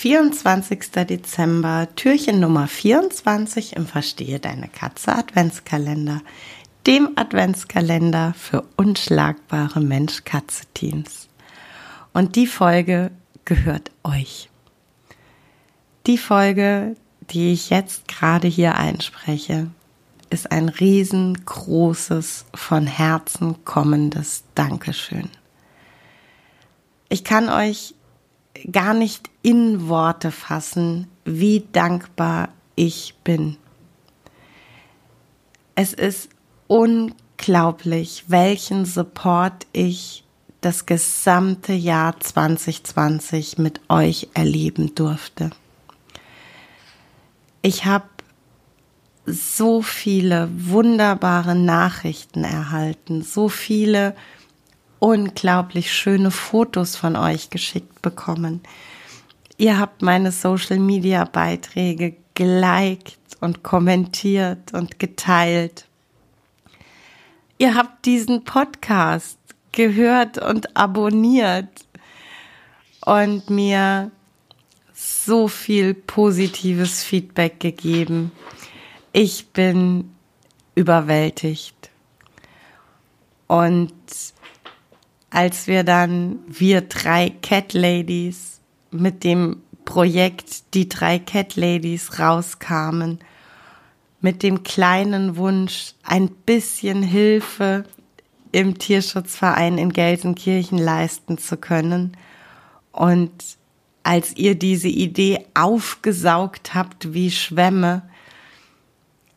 24. Dezember, Türchen Nummer 24 im Verstehe deine Katze Adventskalender, dem Adventskalender für unschlagbare Mensch-Katze-Teams. Und die Folge gehört euch. Die Folge, die ich jetzt gerade hier einspreche, ist ein riesengroßes, von Herzen kommendes Dankeschön. Ich kann euch gar nicht in Worte fassen, wie dankbar ich bin. Es ist unglaublich, welchen Support ich das gesamte Jahr 2020 mit euch erleben durfte. Ich habe so viele wunderbare Nachrichten erhalten, so viele unglaublich schöne Fotos von euch geschickt bekommen. Ihr habt meine Social Media Beiträge geliked und kommentiert und geteilt. Ihr habt diesen Podcast gehört und abonniert und mir so viel positives Feedback gegeben. Ich bin überwältigt. Und als wir dann, wir drei Cat Ladies mit dem Projekt Die drei Cat Ladies rauskamen, mit dem kleinen Wunsch, ein bisschen Hilfe im Tierschutzverein in Gelsenkirchen leisten zu können. Und als ihr diese Idee aufgesaugt habt wie Schwämme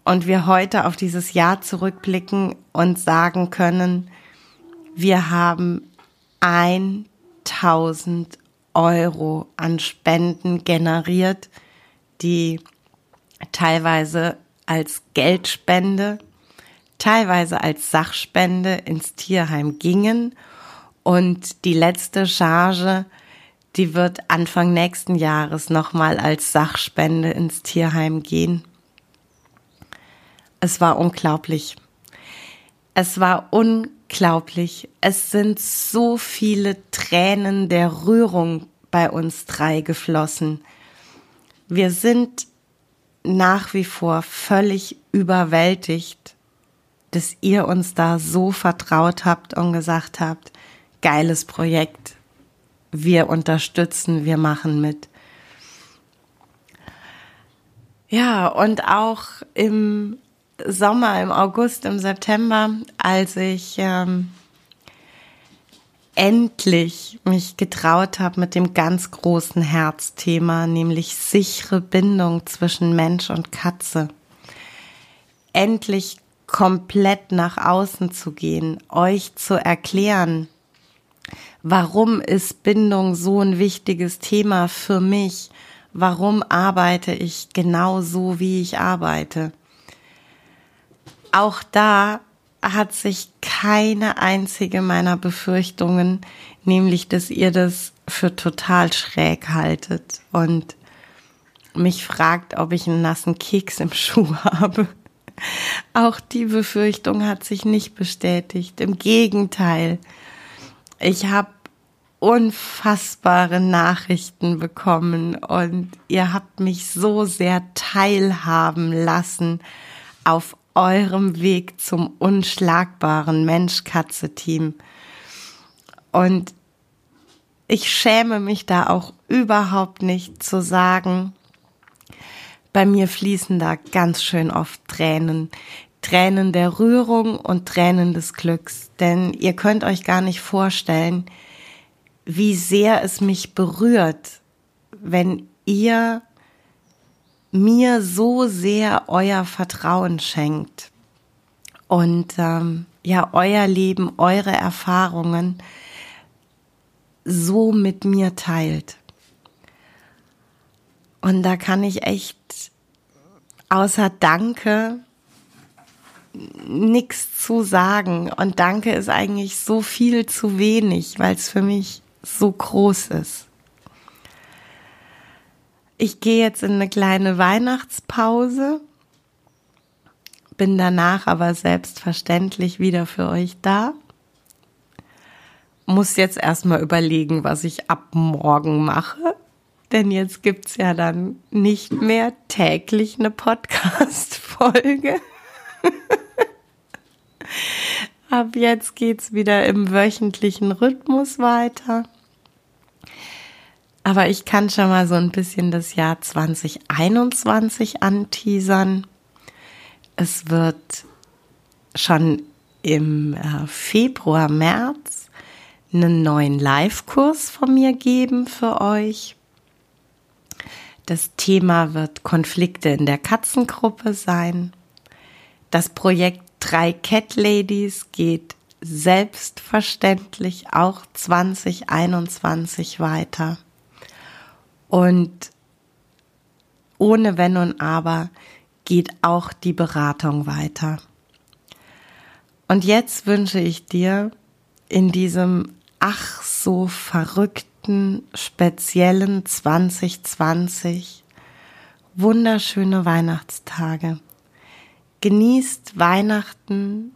und wir heute auf dieses Jahr zurückblicken und sagen können, wir haben 1000 Euro an Spenden generiert, die teilweise als Geldspende, teilweise als Sachspende ins Tierheim gingen. Und die letzte Charge, die wird Anfang nächsten Jahres nochmal als Sachspende ins Tierheim gehen. Es war unglaublich. Es war unglaublich. Es sind so viele Tränen der Rührung bei uns drei geflossen. Wir sind nach wie vor völlig überwältigt, dass ihr uns da so vertraut habt und gesagt habt, geiles Projekt, wir unterstützen, wir machen mit. Ja, und auch im Sommer, im August, im September, als ich ähm, endlich mich getraut habe mit dem ganz großen Herzthema, nämlich sichere Bindung zwischen Mensch und Katze. Endlich komplett nach außen zu gehen, euch zu erklären, warum ist Bindung so ein wichtiges Thema für mich? Warum arbeite ich genau so, wie ich arbeite? Auch da hat sich keine einzige meiner Befürchtungen, nämlich dass ihr das für total schräg haltet und mich fragt, ob ich einen nassen Keks im Schuh habe. Auch die Befürchtung hat sich nicht bestätigt. Im Gegenteil, ich habe unfassbare Nachrichten bekommen und ihr habt mich so sehr teilhaben lassen auf eurem Weg zum unschlagbaren Mensch-Katze-Team. Und ich schäme mich da auch überhaupt nicht zu sagen, bei mir fließen da ganz schön oft Tränen. Tränen der Rührung und Tränen des Glücks. Denn ihr könnt euch gar nicht vorstellen, wie sehr es mich berührt, wenn ihr mir so sehr euer Vertrauen schenkt und ähm, ja euer Leben, eure Erfahrungen so mit mir teilt. Und da kann ich echt außer Danke nichts zu sagen. Und Danke ist eigentlich so viel zu wenig, weil es für mich so groß ist. Ich gehe jetzt in eine kleine Weihnachtspause, bin danach aber selbstverständlich wieder für euch da. Muss jetzt erstmal überlegen, was ich ab morgen mache. Denn jetzt gibt's ja dann nicht mehr täglich eine Podcast-Folge. Ab jetzt geht's wieder im wöchentlichen Rhythmus weiter. Aber ich kann schon mal so ein bisschen das Jahr 2021 anteasern. Es wird schon im äh, Februar, März einen neuen Live-Kurs von mir geben für euch. Das Thema wird Konflikte in der Katzengruppe sein. Das Projekt Drei Cat Ladies geht selbstverständlich auch 2021 weiter. Und ohne Wenn und Aber geht auch die Beratung weiter. Und jetzt wünsche ich dir in diesem ach so verrückten, speziellen 2020 wunderschöne Weihnachtstage. Genießt Weihnachten,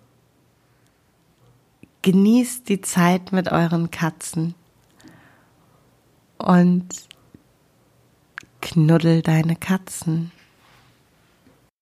genießt die Zeit mit euren Katzen. Und knuddel deine Katzen.